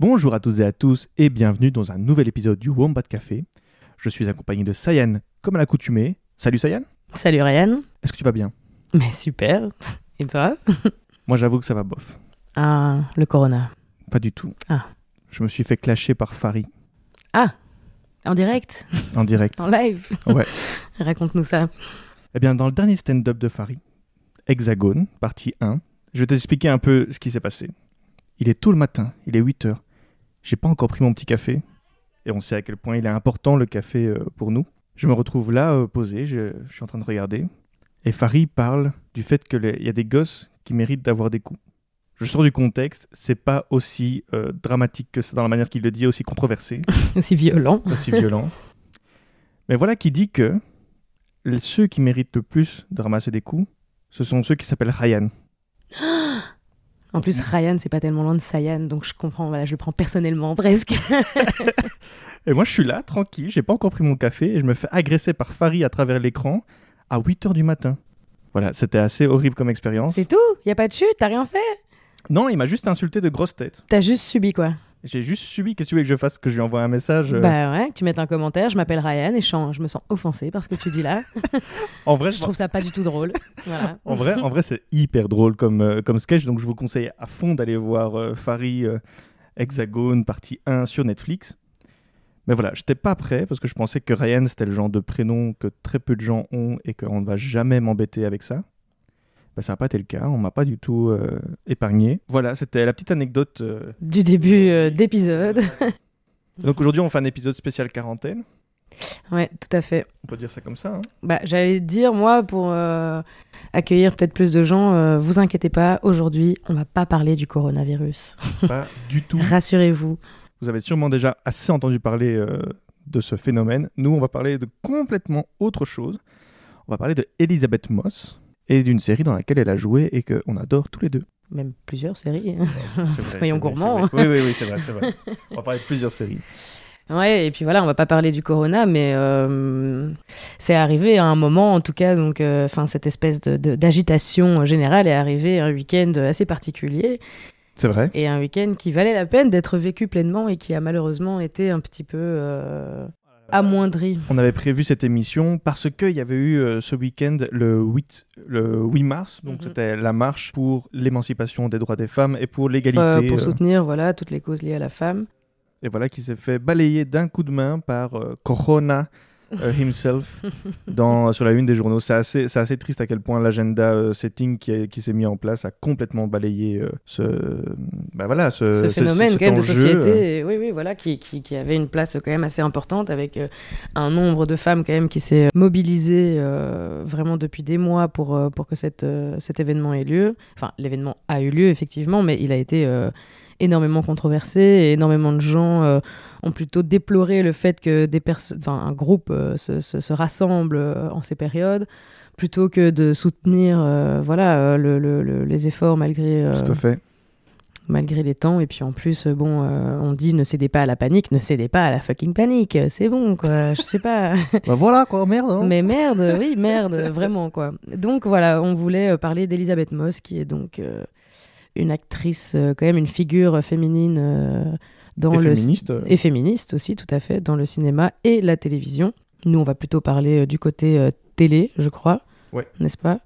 Bonjour à tous et à tous et bienvenue dans un nouvel épisode du Wombat Café. Je suis accompagné de Sayan comme à l'accoutumée. Salut Sayan, Salut Ryan. est-ce que tu vas bien? Mais super. Et toi? Moi j'avoue que ça va bof. Ah, le corona. Pas du tout. Ah. Je me suis fait clasher par Farid En direct? En direct. En live? Ouais. Raconte-nous ça. Eh bien dans le dernier stand-up de Farid, Hexagone, partie 1, je vais t'expliquer un peu ce qui s'est passé. Il est tôt le matin, il est 8 heures. J'ai pas encore pris mon petit café. Et on sait à quel point il est important le café euh, pour nous. Je me retrouve là, euh, posé, je, je suis en train de regarder. Et Farid parle du fait qu'il y a des gosses qui méritent d'avoir des coups. Je sors du contexte, c'est pas aussi euh, dramatique que ça dans la manière qu'il le dit, aussi controversé, Aussi violent. aussi violent. Mais voilà qui dit que ceux qui méritent le plus de ramasser des coups, ce sont ceux qui s'appellent Ryan. En plus, Ryan, c'est pas tellement loin de Sayan, donc je comprends, voilà, je le prends personnellement presque. Et moi, je suis là, tranquille, j'ai pas encore pris mon café, et je me fais agresser par Farid à travers l'écran à 8h du matin. Voilà, c'était assez horrible comme expérience. C'est tout? Y a pas de chute? T'as rien fait? Non, il m'a juste insulté de grosse tête. T'as juste subi quoi J'ai juste subi, qu'est-ce que tu veux que je fasse Que je lui envoie un message euh, Bah ouais, que tu mettes un commentaire, je m'appelle Ryan et je, me sens offensée par ce que tu dis là. En vrai, je trouve ça pas du tout drôle. Voilà. En vrai, en vrai c'est hyper drôle comme, euh, comme sketch, donc je vous conseille à fond d'aller voir euh, Farid euh, Hexagone partie 1 sur Netflix. Mais voilà, j'étais pas prêt parce que je pensais que Ryan c'était le genre de prénom que très peu de gens ont et qu'on ne va jamais m'embêter avec ça. Ça n'a pas été le cas, on m'a pas du tout euh, épargné. Voilà, c'était la petite anecdote. euh. Du début euh, d'épisode. Donc aujourd'hui on fait un épisode spécial quarantaine, Ouais, tout à fait. on peut dire ça comme ça. hein. Bah, j'allais dire, moi, pour euh, accueillir peut-être plus de gens, euh, vous inquiétez pas, aujourd'hui, on va pas parler du coronavirus. pas du tout. Rassurez-vous. Vous avez sûrement déjà assez entendu parler euh, de ce phénomène. Nous, on va parler de complètement autre chose. On va parler de Elisabeth Moss et d'une série dans laquelle elle a joué et qu'on adore tous les deux. Même plusieurs séries. Vrai, Soyons gourmands. vrai. Oui, oui, oui, c'est vrai, c'est vrai. On va parler de plusieurs séries. Ouais, et puis voilà, on va pas parler du corona, mais euh, c'est arrivé à un moment, en tout cas, donc, euh, enfin, cette espèce de- de- d'agitation générale est arrivée un week-end assez particulier C'est vrai. et un week-end qui valait la peine d'être vécu pleinement et qui a malheureusement été un petit peu euh, amoindri. On avait prévu cette émission parce qu'il y avait eu euh, ce week-end le 8, le 8 mars, donc Mhm. c'était la marche pour l'émancipation des droits des femmes et pour l'égalité. Euh, pour euh, soutenir voilà toutes les causes liées à la femme. et voilà, qui s'est fait balayer d'un coup de main par Corona himself dans, sur la une des journaux. C'est assez, c'est assez triste à quel point l'agenda euh, setting qui, qui s'est mis en place a complètement balayé euh, ce, bah voilà, ce, ce phénomène quand même de société, euh, oui, oui, voilà, qui, qui, qui avait une place quand même assez importante avec euh, un nombre de femmes quand même qui s'est mobilisé euh, vraiment depuis des mois pour, euh, pour que cette, euh, cet événement ait lieu. Enfin, l'événement a eu lieu effectivement, mais il a été euh, énormément controversé et énormément de gens euh, ont plutôt déploré le fait que des un groupe euh, se, se, se rassemble euh, en ces périodes plutôt que de soutenir voilà le- le- le- les efforts malgré Tout à fait. malgré les temps. Et puis en plus, bon, on dit ne cédez pas à la panique, ne cédez pas à la fucking panique. C'est bon, quoi. Je sais pas. bah voilà quoi, merde. hein. Mais merde, oui, merde, vraiment, quoi. Donc voilà, on voulait parler d'Elisabeth Moss, qui est donc une actrice, euh, quand même une figure féminine euh, dans Et le féministe. euh, et féministe aussi, tout à fait, dans le cinéma et la télévision. Nous, on va plutôt parler du côté télé, je crois. Ouais. N'est-ce pas?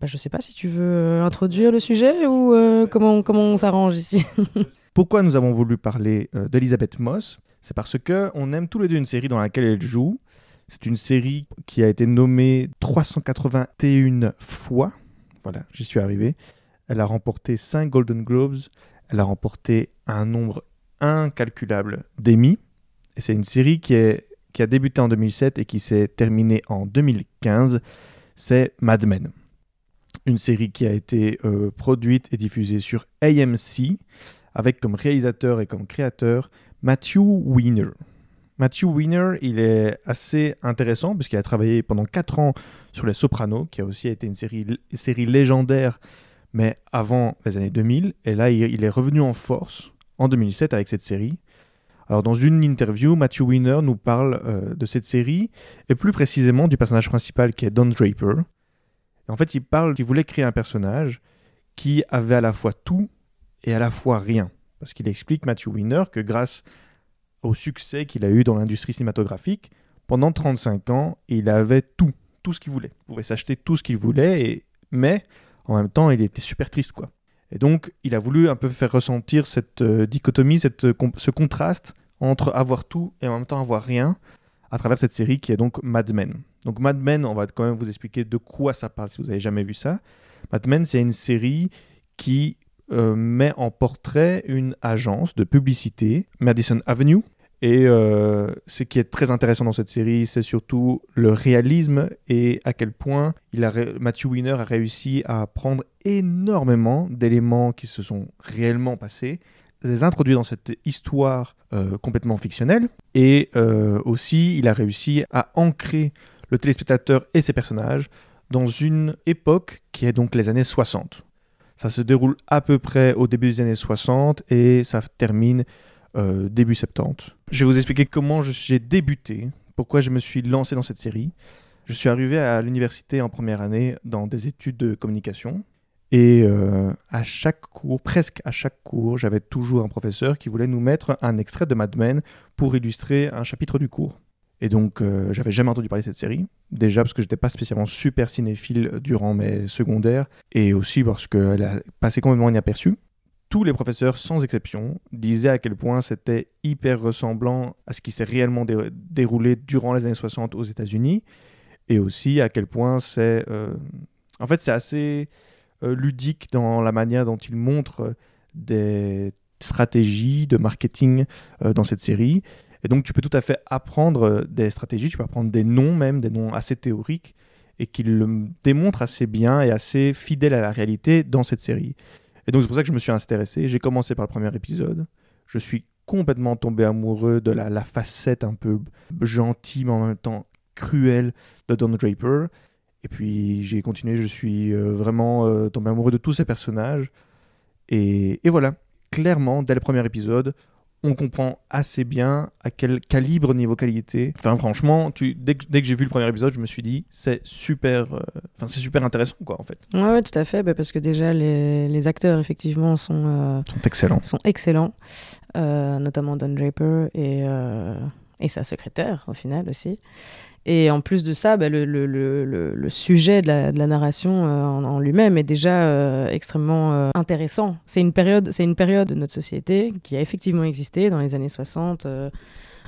Bah, Je sais pas si tu veux introduire le sujet ou euh, comment, comment on s'arrange ici. Pourquoi nous avons voulu parler euh, d'Elisabeth Moss? C'est parce que on aime tous les deux une série dans laquelle elle joue. C'est une série qui a été nommée 381 fois. Voilà, j'y suis arrivé. Elle a remporté 5 Golden Globes. Elle a remporté un nombre incalculable d'Emmy. Et c'est une série qui, a débuté en 2007 et qui s'est terminée en 2015. C'est Mad Men. Une série qui a été euh, produite et diffusée sur AMC avec comme réalisateur et comme créateur Matthew Weiner. Matthew Weiner, il est assez intéressant puisqu'il a travaillé pendant 4 ans sur Les Sopranos, qui a aussi été une série légendaire, mais avant les années 2000. Et là, il, est revenu en force en 2007 avec cette série. Alors, dans une interview, Matthew Weiner nous parle euh, de cette série et plus précisément du personnage principal qui est Don Draper. Et en fait, il parle qu'il voulait créer un personnage qui avait à la fois tout et à la fois rien. Parce qu'il explique, Matthew Weiner, que grâce au succès qu'il a eu dans l'industrie cinématographique, pendant 35 ans, il avait tout, tout ce qu'il voulait. Il pouvait s'acheter tout ce qu'il voulait, mais en même temps, il était super triste, quoi. Et donc, il a voulu un peu faire ressentir cette euh, dichotomie, cette, euh, ce contraste entre avoir tout et en même temps avoir rien, à travers cette série qui est donc Mad Men. Donc Mad Men, on va quand même vous expliquer de quoi ça parle si vous n'avez jamais vu ça. Mad Men, c'est une série qui euh, met en portrait une agence de publicité, Madison Avenue. Et euh, ce qui est très intéressant dans cette série, c'est surtout le réalisme et à quel point Matthew Weiner a réussi à prendre énormément d'éléments qui se sont réellement passés, les introduire dans cette histoire euh, complètement fictionnelle. Et euh, aussi, il a réussi à ancrer le téléspectateur et ses personnages dans une époque qui est donc les années 60. Ça se déroule à peu près au début des années 60 et ça termine euh, début 70. Je vais vous expliquer comment j'ai débuté, pourquoi je me suis lancé dans cette série. Je suis arrivé à l'université en première année dans des études de communication. Et euh, à chaque cours, presque à chaque cours, j'avais toujours un professeur qui voulait nous mettre un extrait de Mad Men pour illustrer un chapitre du cours. Et donc, euh, j'avais jamais entendu parler de cette série. Déjà parce que j'étais pas spécialement super cinéphile durant mes secondaires, et aussi parce qu'elle a passé complètement inaperçue. Tous les professeurs, sans exception, disaient à quel point c'était hyper ressemblant à ce qui s'est réellement dé- déroulé durant les années 60 aux États-Unis, et aussi à quel point c'est. euh, En fait, c'est assez euh, ludique dans la manière dont il montre euh, des stratégies de marketing dans cette série. Et donc, tu peux tout à fait apprendre des stratégies, tu peux apprendre des noms même, des noms assez théoriques, et qu'il le démontre assez bien et assez fidèle à la réalité dans cette série. Et donc, c'est pour ça que je me suis intéressé. J'ai commencé par le premier épisode. Je suis complètement tombé amoureux de la, facette un peu gentille, mais en même temps cruelle de Don Draper. Et puis, j'ai continué. Je suis euh, vraiment euh, tombé amoureux de tous ces personnages. Et, et voilà, clairement, dès le premier épisode, on comprend assez bien à quel calibre niveau qualité. Enfin, franchement, tu, dès que, dès que j'ai vu le premier épisode, je me suis dit, c'est super, euh, enfin, c'est super intéressant, quoi, en fait. Ouais, ouais, tout à fait, bah, parce que déjà les, les acteurs effectivement sont, euh, sont excellents. sont excellents, euh, notamment Don Draper et, et sa secrétaire au final aussi. Et en plus de ça, bah, le, le, le, le- le sujet de la, de la narration euh, en, en lui-même est déjà euh, extrêmement euh, intéressant. C'est une, période, c'est une période de notre société qui a effectivement existé dans les années 60. euh,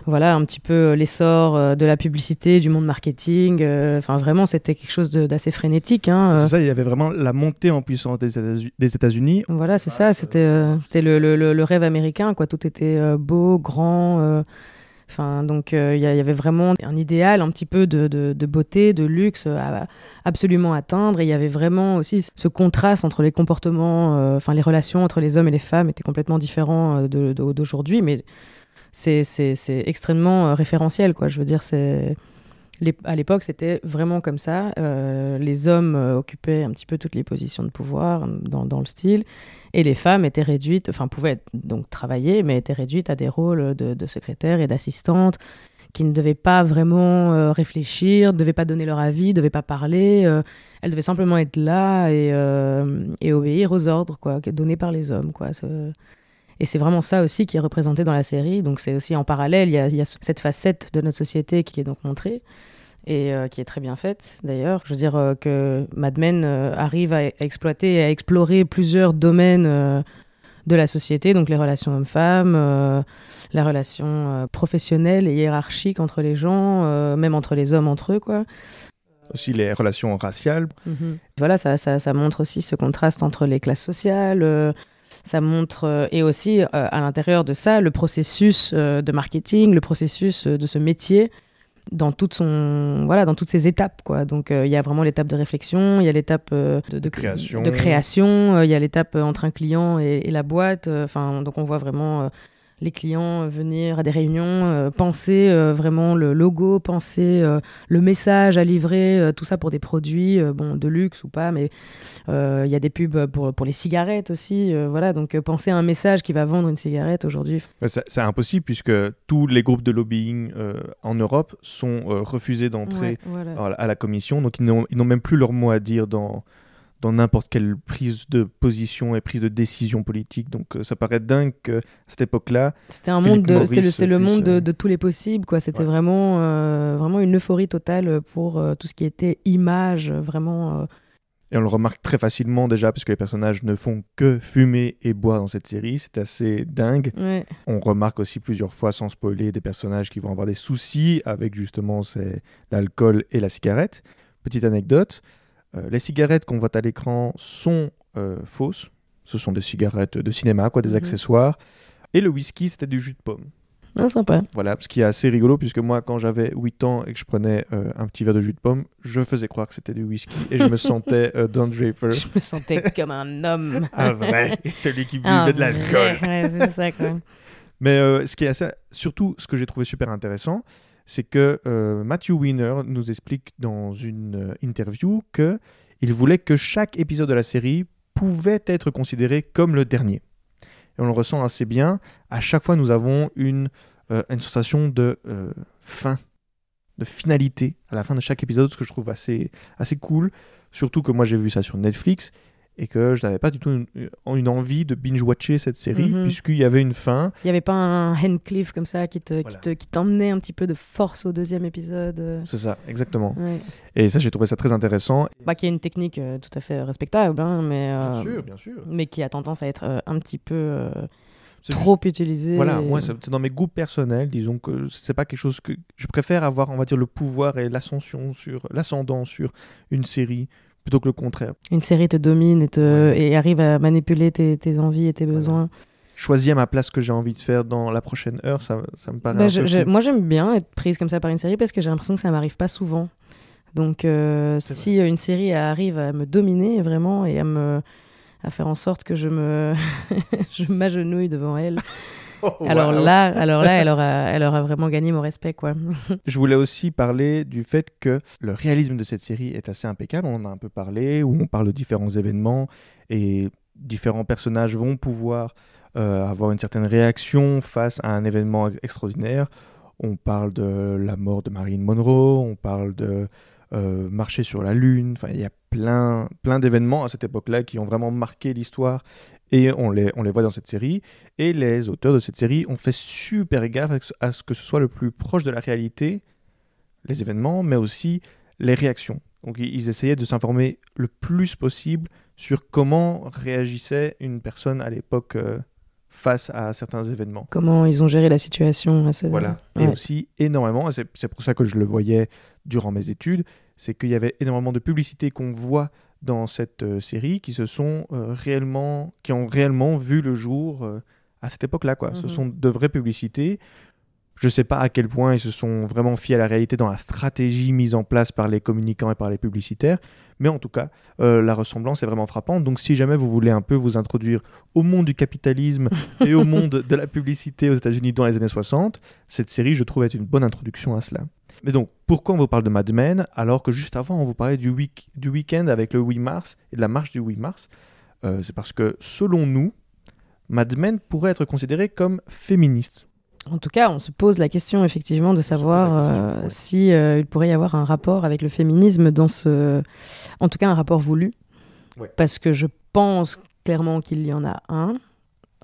voilà, un petit peu l'essor de la publicité, du monde marketing. euh, Enfin, vraiment, c'était quelque chose de- d'assez frénétique. Hein. C'est ça, il y avait vraiment la montée en puissance des États- des États-Unis. Voilà, c'est ça, c'était euh, c'était le, le- le- le rêve américain, quoi. Tout était euh, beau, grand. Euh, Enfin, donc euh, il y, avait vraiment un idéal un petit peu de, beauté, de luxe à absolument atteindre. Et il y avait vraiment aussi ce contraste entre les comportements, euh, enfin les relations entre les hommes et les femmes étaient complètement différents euh, d'aujourd'hui, mais c'est extrêmement euh, référentiel, quoi. Je veux dire, c'est à l'époque, c'était vraiment comme ça. Euh, les hommes euh, occupaient un petit peu toutes les positions de pouvoir euh, dans, le style, et les femmes étaient réduites, enfin pouvaient donc travailler, mais étaient réduites à des rôles de, de secrétaires et d'assistantes qui ne devaient pas vraiment réfléchir, ne devaient pas donner leur avis, ne devaient pas parler. elles devaient simplement être là et, obéir aux ordres quoi, donnés par les hommes. Quoi. Et c'est vraiment ça aussi qui est représenté dans la série. Donc c'est aussi en parallèle, il y a, il y a cette facette de notre société qui est donc montrée et euh, qui est très bien faite d'ailleurs. Je veux dire euh, que Mad Men euh, arrive à, à exploiter et à explorer plusieurs domaines de la société, donc les relations hommes-femmes, euh, la relation euh, professionnelle et hiérarchique entre les gens, euh, même entre les hommes entre eux, quoi. Aussi les relations raciales. Voilà, ça, ça, ça montre aussi ce contraste entre les classes sociales. Ça montre euh, et aussi euh, à l'intérieur de ça le processus euh, de marketing, le processus de ce métier dans toute son voilà dans toutes ses étapes quoi. Donc euh, il y a vraiment l'étape de réflexion, il y a l'étape euh, de, de Création. de création, euh, il y a l'étape entre un client et, et la boîte. Enfin donc on voit vraiment les clients euh, venir à des réunions, euh, penser euh, vraiment le logo, penser le message à livrer, tout ça pour des produits, bon, de luxe ou pas, mais il y a des pubs pour, pour les cigarettes aussi. voilà, donc penser à un message qui va vendre une cigarette aujourd'hui. Ouais, C'est impossible puisque tous les groupes de lobbying en Europe sont refusés d'entrer Ouais, voilà. à la- commission. Donc ils n'ont même plus leur mot à dire dans, dans n'importe quelle prise de position et prise de décision politique. Donc euh, ça paraît dingue qu'à cette époque-là, C'était un Philippe monde de, c'est le, monde de, euh, de tous les possibles, quoi. C'était Ouais. vraiment, euh, vraiment une euphorie totale pour euh, tout ce qui était image, vraiment. et on le remarque très facilement déjà, parce que les personnages ne font que fumer et boire dans cette série, c'est assez dingue. ouais. On remarque aussi plusieurs fois, sans spoiler, des personnages qui vont avoir des soucis avec justement l'alcool et la cigarette. Petite anecdote, les cigarettes qu'on voit à l'écran sont euh, fausses. Ce sont des cigarettes de cinéma, quoi, des Mhm. accessoires. Et le whisky, c'était du jus de pomme. Ah, sympa. Voilà, ce qui est assez rigolo, puisque moi, quand j'avais 8 ans et que je prenais euh, un petit verre de jus de pomme, je faisais croire que c'était du whisky et je me sentais euh, Don Draper. Je me sentais comme un homme. Un vrai, celui qui buvait Un de l'alcool. Ouais, c'est ça, quoi. Mais euh, ce qui est assez, surtout ce que j'ai trouvé super intéressant, c'est que euh, Matthew Weiner nous explique dans une euh, interview que il voulait que chaque épisode de la série pouvait être considéré comme le dernier. Et on le ressent assez bien. À chaque fois, nous avons une, euh, une sensation de fin, de finalité à la fin de chaque épisode, ce que je trouve assez, assez cool. Surtout que moi, j'ai vu ça sur Netflix et que je n'avais pas du tout une, une envie de binge-watcher cette série, Mhm. puisqu'il y avait une fin. Il n'y avait pas un Hencliff comme ça qui te, qui Voilà. te, qui t'emmenait un petit peu de force au deuxième épisode. C'est ça, exactement. ouais. Et ça, j'ai trouvé ça très intéressant. Bah, qui est une technique euh, tout à fait respectable, hein, mais, euh, bien sûr. mais qui a tendance à être euh, un petit peu trop utilisée. Voilà, et- moi, c'est c'est dans mes goûts personnels. Disons que c'est pas quelque chose que je préfère avoir, on va dire, le pouvoir et l'ascension sur l'ascendant sur une série plutôt que le contraire. Une série te domine et, te, Ouais. et arrive à manipuler tes, tes envies et tes Voilà. besoins. Choisir ma place que j'ai envie de faire dans la prochaine heure, ça, ça me paraît Bah, un je- peu je- fou. moi, j'aime bien être prise comme ça par une série parce que j'ai l'impression que ça m'arrive pas souvent. Donc, euh, si euh, une série arrive à me dominer vraiment et à me à faire en sorte que je me je m'agenouille devant elle, alors Wow. là, alors là, elle aura, elle aura vraiment gagné mon respect, quoi. Je voulais aussi parler du fait que le réalisme de cette série est assez impeccable. On en a un peu parlé, où on parle de différents événements et différents personnages vont pouvoir euh, avoir une certaine réaction face à un événement extraordinaire. On parle de la mort de Marilyn Monroe, on parle de euh, marcher sur la Lune. Enfin, il y a plein, plein d'événements à cette époque-là qui ont vraiment marqué l'histoire et on les, on les voit dans cette série. Et les auteurs de cette série ont fait super gaffe à ce que ce soit le plus proche de la réalité, les événements, mais aussi les réactions. Donc ils essayaient de s'informer le plus possible sur comment réagissait une personne à l'époque euh, face à certains événements. Comment ils ont géré la situation à ce... Voilà. Et Ouais. aussi énormément, et c'est pour ça que je le voyais durant mes études, c'est qu'il y avait énormément de publicités qu'on voit dans cette euh, série qui se sont euh, réellement, qui ont réellement vu le jour euh, à cette époque-là. Quoi. Ce Mhm. sont de vraies publicités. Je ne sais pas à quel point ils se sont vraiment fiés à la réalité dans la stratégie mise en place par les communicants et par les publicitaires, mais en tout cas, euh, la ressemblance est vraiment frappante. Donc si jamais vous voulez un peu vous introduire au monde du capitalisme et au monde de la publicité aux États-Unis dans les années 60, cette série, je trouve, est une bonne introduction à cela. Mais donc, pourquoi on vous parle de Mad Men alors que juste avant, on vous parlait du, week- du week-end avec le 8 mars et de la marche du 8 mars? Euh, C'est parce que, selon nous, Mad Men pourrait être considéré comme féministe. En tout cas, on se pose la question effectivement de savoir question, euh, ouais. si euh, il pourrait y avoir un rapport avec le féminisme dans ce, en tout cas un rapport voulu, Ouais. parce que je pense clairement qu'il y en a un,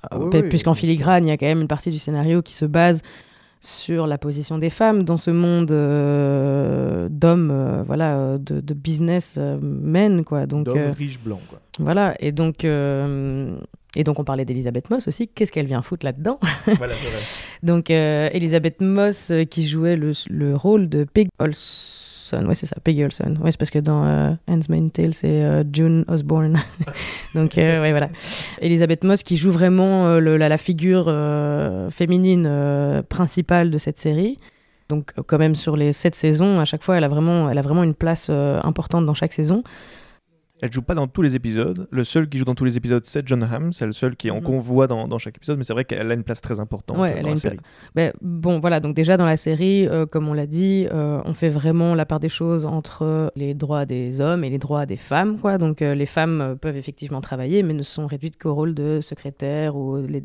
Ah oui, pu- oui, puisqu'en filigrane il y a quand même une partie du scénario qui se base sur la position des femmes dans ce monde euh, d'hommes, euh, voilà, euh, de, de business euh, men, quoi. Donc D'hommes riches blancs. Quoi. voilà, et donc. Et donc on parlait d'Elisabeth Moss aussi, qu'est-ce qu'elle vient foutre là-dedans voilà, donc, euh, Elisabeth Moss euh, qui jouait le, le rôle de Peggy Olson. Ouais, c'est ça, Peggy Olson. Ouais, c'est parce que dans euh, Handmaid's Tale, c'est euh, June Osborne. Donc, euh, ouais, voilà. Elisabeth Moss qui joue vraiment le- la, la figure féminine principale de cette série. Donc, quand même, sur les sept saisons, à chaque fois, elle a vraiment, elle a vraiment une place importante dans chaque saison. Elle joue pas dans tous les épisodes. Le seul qui joue dans tous les épisodes, c'est John Hamm. C'est le seul qui en Mhm. convoi dans, dans chaque épisode, mais c'est vrai qu'elle a une place très importante Ouais, dans la une série. Ben, bon, voilà, donc déjà dans la série, euh, comme on l'a dit, euh, on fait vraiment la part des choses entre les droits des hommes et les droits des femmes, quoi. Donc euh, les femmes peuvent effectivement travailler, mais ne sont réduites qu'au rôle de secrétaire ou les,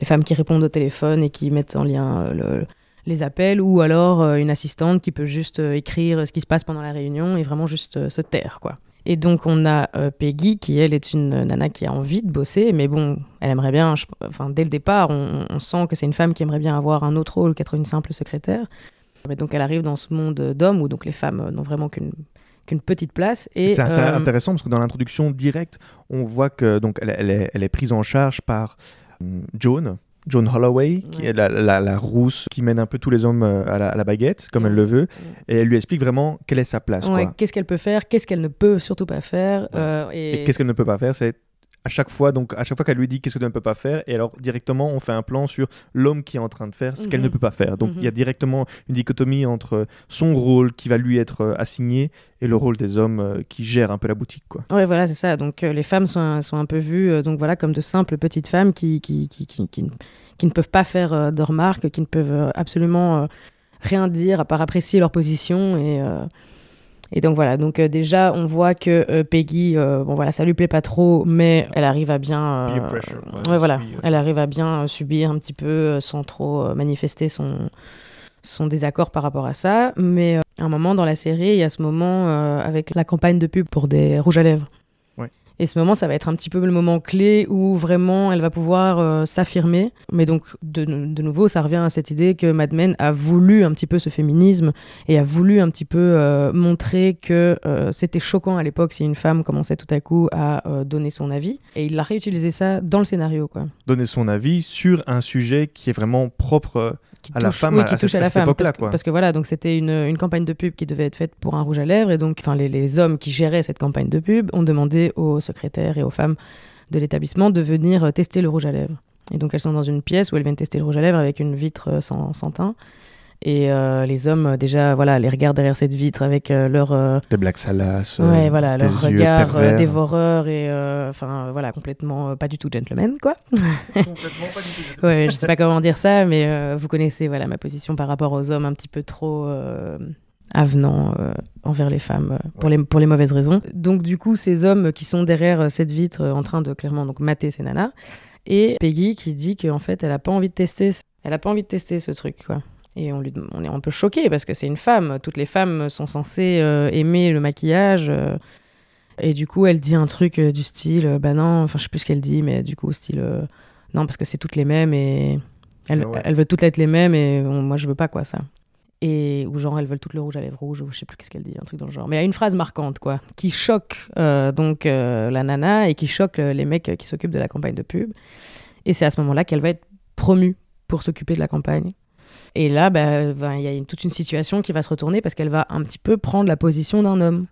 les femmes qui répondent au téléphone et qui mettent en lien le- les appels, ou alors euh, une assistante qui peut juste euh, écrire ce qui se passe pendant la réunion et vraiment juste euh, se taire, quoi. Et donc on a euh, Peggy qui elle est une nana qui a envie de bosser, mais bon, elle aimerait bien, enfin dès le départ, on, sent que c'est une femme qui aimerait bien avoir un autre rôle qu'être une simple secrétaire. Mais donc elle arrive dans ce monde d'hommes où donc les femmes n'ont vraiment qu'une qu'une petite place. Et, c'est euh, intéressant parce que dans l'introduction directe, on voit que donc elle, est, elle est, prise en charge par euh, Joan, Joan Holloway, qui est la, la, rousse qui mène un peu tous les hommes euh, à la, baguette, comme elle le veut, et elle lui explique vraiment quelle est sa place. Qu'est-ce qu'elle peut faire, qu'est-ce qu'elle ne peut surtout pas faire. Euh, et, qu'est-ce qu'elle ne peut pas faire, c'est à chaque fois, donc à chaque fois qu'elle lui dit qu'est-ce qu'elle ne peut pas faire, et alors directement on fait un plan sur l'homme qui est en train de faire ce qu'elle ne mhm. peut pas faire. Donc il y a mhm. directement une dichotomie entre son rôle qui va lui être euh, assigné et le rôle des hommes qui gèrent un peu la boutique. Quoi. Ouais, voilà, c'est ça. Donc les femmes sont, sont, un peu vues donc voilà, comme de simples petites femmes qui, qui, qui, qui, qui ne peuvent pas faire euh, de remarques, qui ne peuvent euh, absolument euh, rien dire à part apprécier leur position et et donc voilà, donc déjà on voit que Peggy, bon voilà, ça lui plaît pas trop, mais elle arrive à bien, ouais, voilà, elle arrive à bien subir un petit peu sans trop manifester son son désaccord par rapport à ça. Mais à un moment dans la série, il y a ce moment avec la campagne de pub pour des rouges à lèvres. Et ce moment, ça va être un petit peu le moment clé où vraiment elle va pouvoir euh, s'affirmer. Mais donc, de, nouveau, ça revient à cette idée que Mad Men a voulu un petit peu ce féminisme et a voulu un petit peu euh, montrer que euh, c'était choquant à l'époque si une femme commençait tout à coup à donner son avis. Et il a réutilisé ça dans le scénario. Quoi. Donner son avis sur un sujet qui est vraiment propre à la femme à, touche à, la femme parce, parce, que voilà donc c'était une, une, campagne de pub qui devait être faite pour un rouge à lèvres et donc enfin les, les, hommes qui géraient cette campagne de pub ont demandé aux secrétaires et aux femmes de l'établissement de venir euh, tester le rouge à lèvres. Et donc elles sont dans une pièce où elles viennent tester le rouge à lèvres avec une vitre euh, sans, sans teint et euh, les hommes, déjà, voilà, les regardent derrière cette vitre avec euh, leur. Euh, des blagues salaces. ouais, voilà, leur regard dévoreur et. Enfin, voilà, complètement pas du tout gentleman, quoi. complètement pas du tout. ouais, je sais pas comment dire ça, mais vous connaissez, voilà, ma position par rapport aux hommes un petit peu trop avenants envers les femmes pour, les, pour les mauvaises raisons. Donc, du coup, ces hommes qui sont derrière cette vitre en train de clairement donc, mater ces nanas. Et Peggy qui dit qu'en fait, elle a pas envie de tester. Elle a pas envie de tester ce truc, quoi. Et on, lui, on est un peu choqué parce que c'est une femme. Toutes les femmes sont censées euh, aimer le maquillage. Euh. et du coup, elle dit un truc euh, du style, bah non, enfin je sais plus ce qu'elle dit, mais du coup, style, non, parce que c'est toutes les mêmes et elle, elle, veut toutes être les mêmes et moi je veux pas quoi ça. Et ou genre elles veulent toutes le rouge à lèvres rouge ou je sais plus qu'est-ce qu'elle dit, un truc dans le genre. Mais il y a une phrase marquante quoi, qui choque donc la nana et qui choque les mecs qui s'occupent de la campagne de pub. Et c'est à ce moment-là qu'elle va être promue pour s'occuper de la campagne. Et là, bah, il y a toute une situation qui va se retourner parce qu'elle va un petit peu prendre la position d'un homme.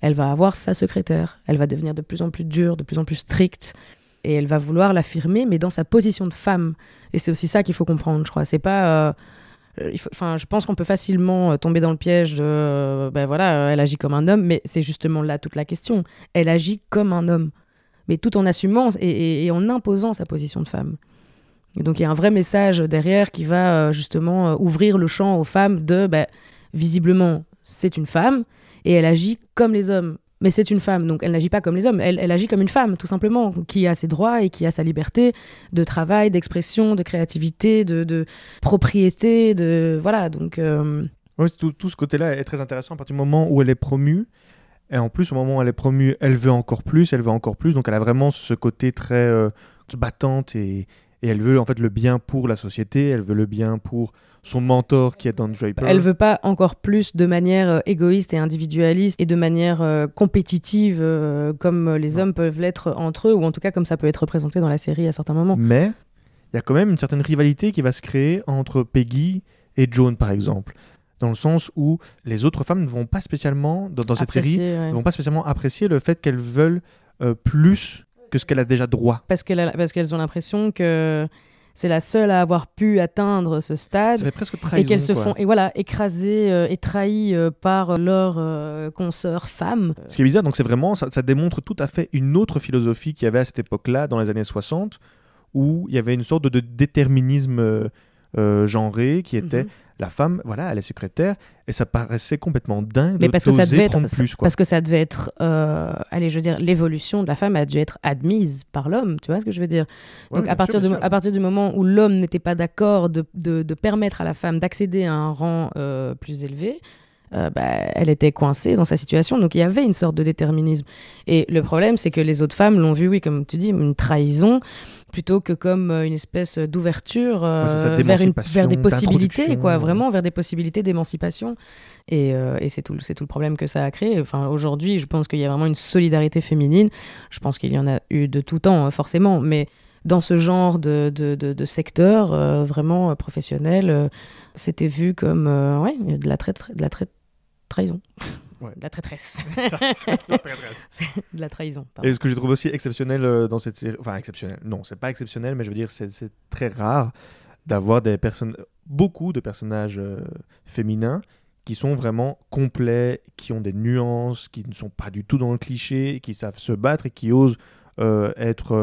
Elle va avoir sa secrétaire. Elle va devenir de plus en plus dure, de plus en plus stricte. Et elle va vouloir l'affirmer, mais dans sa position de femme. Et c'est aussi ça qu'il faut comprendre, je crois. C'est pas. Euh, je pense qu'on peut facilement euh, tomber dans le piège de. ben voilà, elle agit comme un homme, mais c'est justement là toute la question. Elle agit comme un homme, mais tout en assumant et en imposant sa position de femme. Donc il y a un vrai message derrière qui va euh, justement euh, ouvrir le champ aux femmes de bah, visiblement c'est une femme et elle agit comme les hommes. Mais c'est une femme, donc elle n'agit pas comme les hommes, elle, agit comme une femme, tout simplement, qui a ses droits et qui a sa liberté de travail, d'expression, de créativité, de, propriété, de... Voilà, donc... Euh, tout, ce côté-là est très intéressant à partir du moment où elle est promue. Et en plus, au moment où elle est promue, elle veut encore plus, elle veut encore plus. Donc elle a vraiment ce côté très battante et, et elle veut en fait le bien pour la société, elle veut le bien pour son mentor qui est Don Draper. Elle veut pas encore plus de manière euh, égoïste et individualiste et de manière euh, compétitive euh, comme les hommes peuvent l'être entre eux ou en tout cas comme ça peut être représenté dans la série à certains moments. Mais il y a quand même une certaine rivalité qui va se créer entre Peggy et Joan par exemple dans le sens où les autres femmes ne vont pas spécialement dans, cette série ne vont pas spécialement apprécier le fait qu'elles veulent plus que ce qu'elle a déjà droit. Parce qu'elles parce qu'elles ont l'impression que c'est la seule à avoir pu atteindre ce stade ça fait presque et qu'elles se font et voilà écraser euh, et trahies euh, par leurs euh, consoeurs femmes. Ce qui est bizarre, donc c'est vraiment ça, ça, démontre tout à fait une autre philosophie qu'il y avait à cette époque-là, dans les années 60, où il y avait une sorte de, déterminisme genré qui était mhm. la femme, voilà, elle est secrétaire, et ça paraissait complètement dingue Mais parce que ça devait être, plus. Parce que ça devait être, euh, allez, je veux dire, l'évolution de la femme a dû être admise par l'homme, tu vois ce que je veux dire? Donc à partir, à partir du moment où l'homme n'était pas d'accord de, de, permettre à la femme d'accéder à un rang euh, plus élevé, euh, bah, elle était coincée dans sa situation. Donc il y avait une sorte de déterminisme. Et le problème, c'est que les autres femmes l'ont vu, oui, comme tu dis, une trahison plutôt que comme euh, une espèce d'ouverture euh, vers, vers, des possibilités, quoi, vraiment vers des possibilités d'émancipation. Et, euh, et c'est tout, c'est tout le problème que ça a créé. Enfin, aujourd'hui, je pense qu'il y a vraiment une solidarité féminine. Je pense qu'il y en a eu de tout temps, hein, forcément, mais dans ce genre de, de, de, secteur vraiment professionnel, c'était vu comme ouais, de la, traite, de la traite, trahison. De la traîtresse. de la trahison. Et ce que je trouve aussi exceptionnel euh, dans cette série, enfin exceptionnel, non, c'est pas exceptionnel, mais je veux dire, c'est très rare d'avoir des personnes, beaucoup de personnages euh, féminins qui sont vraiment complets, qui ont des nuances, qui ne sont pas du tout dans le cliché, qui savent se battre et qui osent euh, être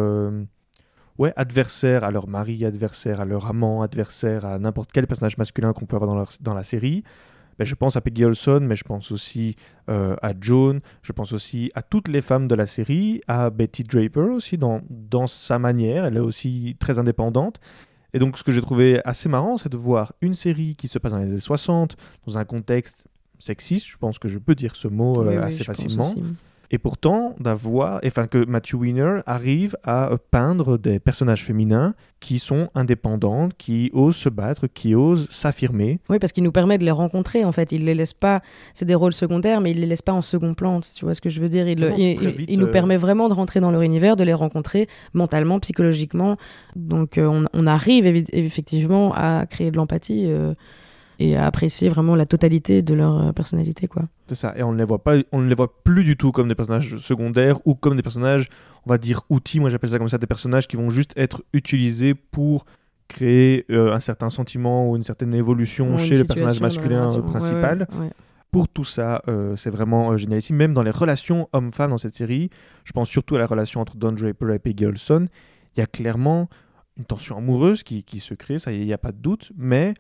ouais, adversaires à leur mari, adversaires à leur amant, adversaires à n'importe quel personnage masculin qu'on peut avoir dans, dans la série. Ben, je pense à Peggy Olson, mais je pense aussi euh, à Joan, je pense aussi à toutes les femmes de la série, à Betty Draper aussi, dans, dans sa manière, elle est aussi très indépendante. Et donc ce que j'ai trouvé assez marrant, c'est de voir une série qui se passe dans les années 60, dans un contexte sexiste, je pense que je peux dire ce mot euh, assez facilement. Et pourtant, d'avoir, enfin que Matthew Weiner arrive à peindre des personnages féminins qui sont indépendants, qui osent se battre, qui osent s'affirmer. Oui, parce qu'il nous permet de les rencontrer. En fait, il les laisse pas. C'est des rôles secondaires, mais il les laisse pas en second plan. Tu vois ce que je veux dire Il, il, nous euh, permet vraiment de rentrer dans leur univers, de les rencontrer mentalement, psychologiquement. Donc, euh, on, arrive effectivement à créer de l'empathie. Euh, et à apprécier vraiment la totalité de leur euh, personnalité quoi. C'est ça et on ne les voit pas on ne les voit plus du tout comme des personnages secondaires ou comme des personnages on va dire outils moi j'appelle ça comme ça des personnages qui vont juste être utilisés pour créer euh, un certain sentiment ou une certaine évolution chez le personnage masculin principal. Pour tout ça, euh, c'est vraiment génial ici. Même dans les relations hommes-femmes dans cette série, je pense surtout à la relation entre Don Draper et Peggy Olson, il y a clairement une tension amoureuse qui, qui se crée, ça il n'y a pas de doute, mais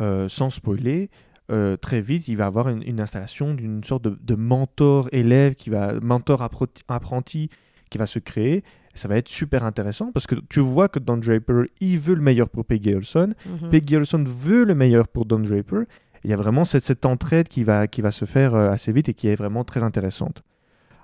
euh, sans spoiler, euh, très vite, il va avoir une, installation d'une sorte de, mentor-élève, qui va mentor-apprenti qui va se créer. ça va être super intéressant parce que tu vois que Don Draper, il veut le meilleur pour Peggy Olson. Mhm. Peggy Olson veut le meilleur pour Don Draper. Il y a vraiment cette, cette entraide qui va, qui va se faire euh, assez vite et qui est vraiment très intéressante.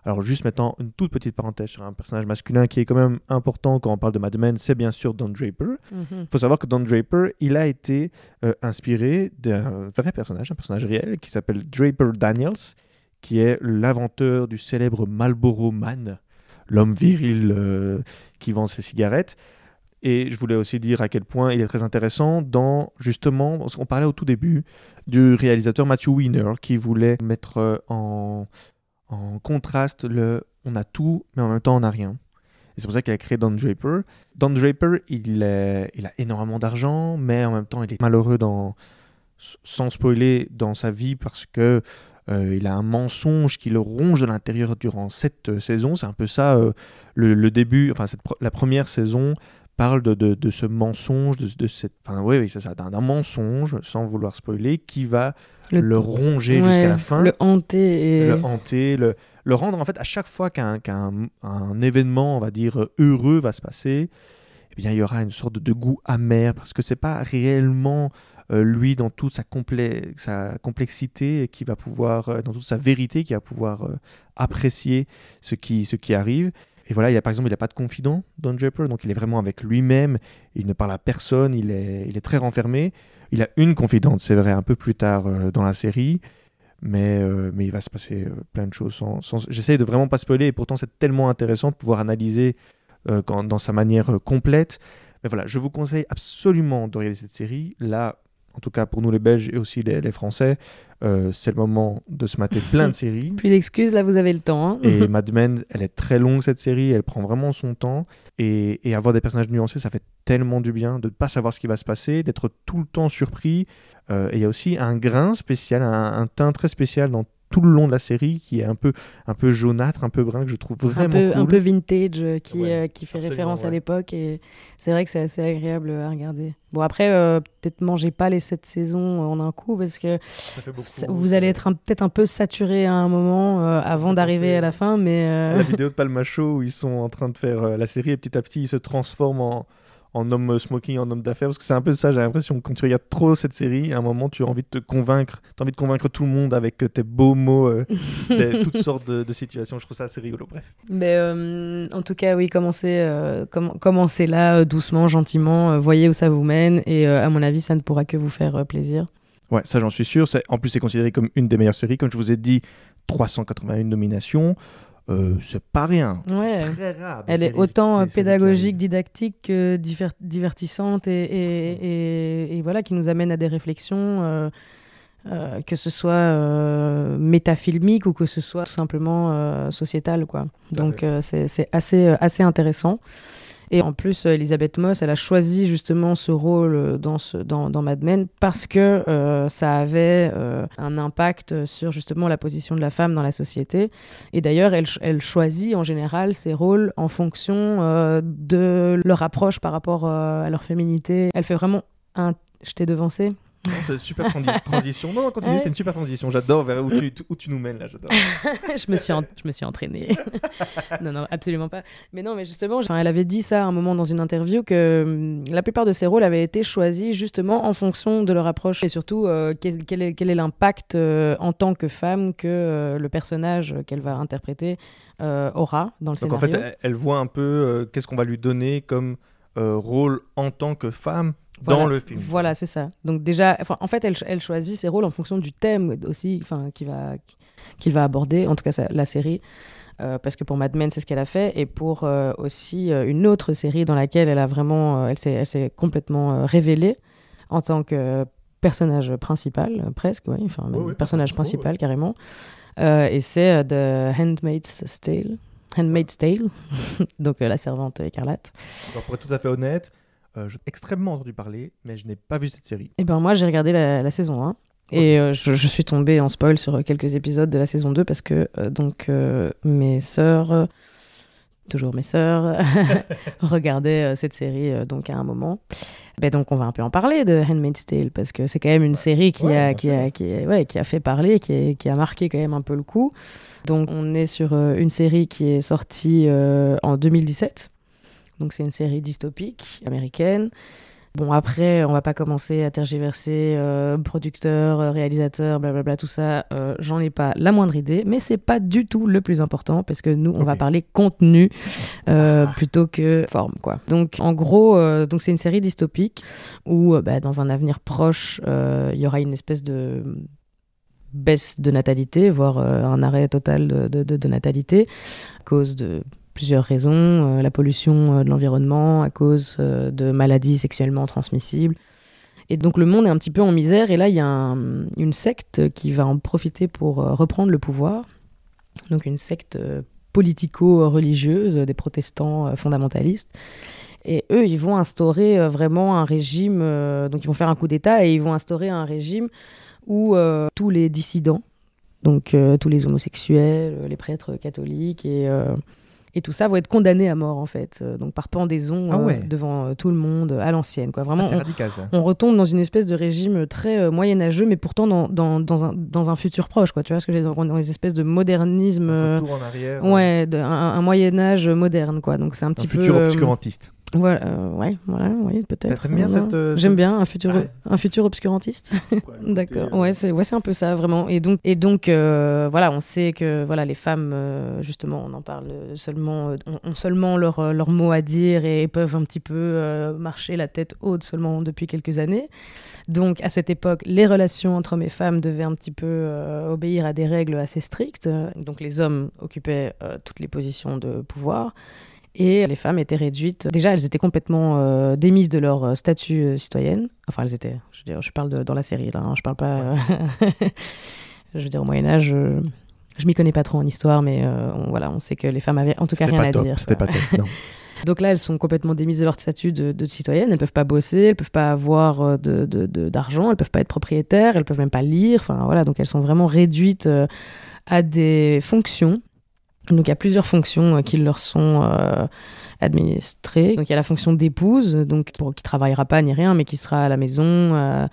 Alors juste maintenant, une toute petite parenthèse sur un personnage masculin qui est quand même important quand on parle de Mad Men, c'est bien sûr Don Draper. Il mhm. faut savoir que Don Draper, il a été euh, inspiré d'un vrai personnage, un personnage réel qui s'appelle Draper Daniels, qui est l'inventeur du célèbre Marlboro Man, l'homme viril euh, qui vend ses cigarettes. Et je voulais aussi dire à quel point il est très intéressant dans, justement, parce qu'on parlait au tout début du réalisateur Matthew Weiner qui voulait mettre euh, en en contraste le on a tout, mais en même temps on n'a rien. Et c'est pour ça qu'il a créé Don Draper. Don Draper, il, a énormément d'argent, mais en même temps il est malheureux dans, sans spoiler dans sa vie parce que euh, il a un mensonge qui le ronge de l'intérieur durant cette euh, saison. C'est un peu ça euh, le, début, enfin la première saison parle de, de, ce mensonge, de, de cette, enfin oui, oui c'est ça, d'un mensonge, sans vouloir spoiler, qui va le, ronger jusqu'à la fin, le hanter, et... le hanter, le, le rendre en fait à chaque fois qu'un un événement, on va dire heureux, va se passer, eh bien il y aura une sorte de goût amer parce que c'est pas réellement euh, lui dans toute sa, sa complexité qui va pouvoir, euh, dans toute sa vérité, qui va pouvoir euh, apprécier ce qui, ce qui arrive. Et voilà, il a, par exemple, il n'a pas de confident, Don Draper, donc il est vraiment avec lui-même, il ne parle à personne, il est, il est très renfermé. Il a une confidente, c'est vrai, un peu plus tard euh, dans la série, mais, euh, mais il va se passer euh, plein de choses. Sans, J'essaie de vraiment pas spoiler, et pourtant c'est tellement intéressant de pouvoir analyser dans sa manière complète. Mais voilà, je vous conseille absolument de regarder cette série. Là, en tout cas pour nous les Belges et aussi les, Français, euh, c'est le moment de se mater plein de séries. Plus d'excuses, là vous avez le temps. Hein. et Mad Men, elle est très longue cette série, elle prend vraiment son temps. Et, avoir des personnages nuancés, ça fait tellement du bien de ne pas savoir ce qui va se passer, d'être tout le temps surpris. Euh, et il y a aussi un grain spécial, un, un teint très spécial dans tout le long de la série qui est un peu, un peu jaunâtre, un peu brun, que je trouve vraiment un peu, cool. Un peu vintage, euh, qui, euh, qui fait référence à l'époque. Et c'est vrai que c'est assez agréable à regarder. Bon, après, euh, peut-être mangez pas les sept saisons en un coup parce que vous allez être peut-être un peu saturé à un moment avant d'arriver à la fin. Mais La vidéo de Palmacho où ils sont en train de faire la série et petit à petit ils se transforment en en homme smoking, en homme d'affaires, parce que c'est un peu ça, j'ai l'impression. Quand tu regardes trop cette série, à un moment, tu as envie de te convaincre, tu as envie de convaincre tout le monde avec tes beaux mots, euh, des- toutes sortes de, de situations. Je trouve ça assez rigolo, bref. Mais euh, en tout cas, oui, commencez, euh, comm- commencez là, euh, doucement, gentiment, euh, voyez où ça vous mène, et euh, à mon avis, ça ne pourra que vous faire euh, plaisir. Ouais, ça j'en suis sûr. En plus, c'est considéré comme une des meilleures séries. Comme je vous ai dit, 381 nominations. Euh, c'est pas rien. Ouais. C'est très rare. des Elle est autant euh, des pédagogique, didactique que diver- divertissante et, et, et- et voilà, qui nous amène à des réflexions, euh, euh, que ce soit euh, métafilmique ou que ce soit tout simplement euh, sociétal. Quoi. Donc euh, c'est assez, assez intéressant. Et en plus, euh, Elisabeth Moss, elle a choisi justement ce rôle euh, dans, Mad Men parce que euh, ça avait un impact sur justement la position de la femme dans la société. Et d'ailleurs, elle, ch- elle choisit en général ses rôles en fonction de leur approche par rapport à leur féminité. Elle fait vraiment un... Je t'ai devancé C'est une super trans- transition. Non, continue, Ouais. c'est une super transition. J'adore vers où tu, où tu nous mènes là. J'adore. je, me suis en- je me suis entraînée. non, non, absolument pas. Mais non, mais justement, enfin, elle avait dit ça à un moment dans une interview que hum, la plupart de ses rôles avaient été choisis justement en fonction de leur approche et surtout euh, quel, quel est, quel est l'impact euh, en tant que femme que euh, le personnage qu'elle va interpréter aura dans le Donc en fait, elle, elle voit un peu qu'est-ce qu'on va lui donner comme rôle en tant que femme Voilà. dans le film. Voilà, c'est ça. Donc déjà, en fait, elle, elle choisit ses rôles en fonction du thème aussi, enfin, qu'il va, qu'il va aborder, en tout cas ça- la série. Euh, parce que pour Mad Men, c'est ce qu'elle a fait, et pour euh, aussi euh, une autre série dans laquelle elle a vraiment, euh, elle s'est, complètement euh, révélée en tant que personnage principal, euh, presque, oui, enfin, même Ouais, ouais, personnage ouais, ouais. principal carrément. Euh, et c'est euh, The Handmaid's Tale, Handmaid's Tale, donc euh, la servante écarlate. Alors, pour être tout à fait honnête, euh, j'ai extrêmement entendu parler, mais je n'ai pas vu cette série. Eh ben moi j'ai regardé la, la saison 1 et euh, je, je suis tombée en spoil sur quelques épisodes de la saison 2 parce que euh, donc euh, mes sœurs toujours mes sœurs regardaient euh, cette série euh, donc à un moment. Ben donc on va un peu en parler de Handmaid's Tale parce que c'est quand même une série qui Ouais, a qui a qui a, ouais, qui a fait parler, qui, est- qui a marqué quand même un peu le coup. Donc on est sur euh, une série qui est sortie euh, en 2017. Donc c'est une série dystopique américaine. Bon après, on va pas commencer à tergiverser euh, producteur, euh, réalisateur, blablabla, tout ça. euh, J'en ai pas la moindre idée, mais c'est pas du tout le plus important parce que nous, on va parler contenu euh, Ah. plutôt que forme, quoi. Donc en gros, donc c'est une série dystopique où bah, dans un avenir proche, il y aura une espèce de baisse de natalité, voire un arrêt total de, de- de- de natalité, à cause de plusieurs raisons, euh, la pollution euh, de l'environnement, à cause euh, de maladies sexuellement transmissibles. Et donc le monde est un petit peu en misère, et là il y a un- une secte qui va en profiter pour reprendre le pouvoir, donc une secte politico-religieuse, des protestants fondamentalistes. Et eux, ils vont instaurer vraiment un régime, donc ils vont faire un coup d'État et ils vont instaurer un régime où tous les dissidents, donc tous les homosexuels, les prêtres catholiques et, et tout ça vont être condamnés à mort en fait, euh, donc par pendaison Ah euh, ouais. devant euh, tout le monde à l'ancienne. quoi. Ah, Vraiment, c'est on, radical ça. on retombe dans une espèce de régime très moyenâgeux, mais pourtant dans, dans, dans, un, dans un futur proche. Quoi. Tu vois ce que est dans une espèce de modernisme. Un retour en arrière. Ouais, de- un, un Moyen Âge moderne, quoi. Donc c'est un Un petit peu. futur obscurantiste. Voilà, euh, ouais, voilà, ouais, peut-être. T'aimes bien cette, euh, J'aime bien un futur, un futur obscurantiste. D'accord. euh, Ouais, c'est ouais, c'est un peu ça vraiment. Et donc et donc euh, voilà, on sait que voilà les femmes euh, justement, on en parle seulement euh, ont, seulement leur leur mot à dire et peuvent un petit peu marcher la tête haute seulement depuis quelques années. Donc à cette époque, les relations entre hommes et femmes devaient un petit peu obéir à des règles assez strictes. Donc les hommes occupaient toutes les positions de pouvoir. Et les femmes étaient réduites. Déjà, elles étaient complètement euh, démises de leur euh, statut euh, citoyenne. Enfin, elles étaient. Je, veux dire, je parle de, dans la série, là. hein, je parle pas. euh, je veux dire, au Moyen-Âge, je, je m'y connais pas trop en histoire, mais on, voilà, on sait que les femmes avaient en tout cas rien pas à top. dire. C'était pas top. Non. Donc là, elles sont complètement démises de leur statut de, de citoyenne. Elles peuvent pas bosser, elles peuvent pas avoir de- d'argent, elles peuvent pas être propriétaires, elles peuvent même pas lire. Enfin voilà, donc elles sont vraiment réduites euh, à des fonctions. Donc il y a plusieurs fonctions euh, qui leur sont euh, administrées. Donc il y a la fonction d'épouse, donc pour qui travaillera pas ni rien, mais qui sera à la maison. euh,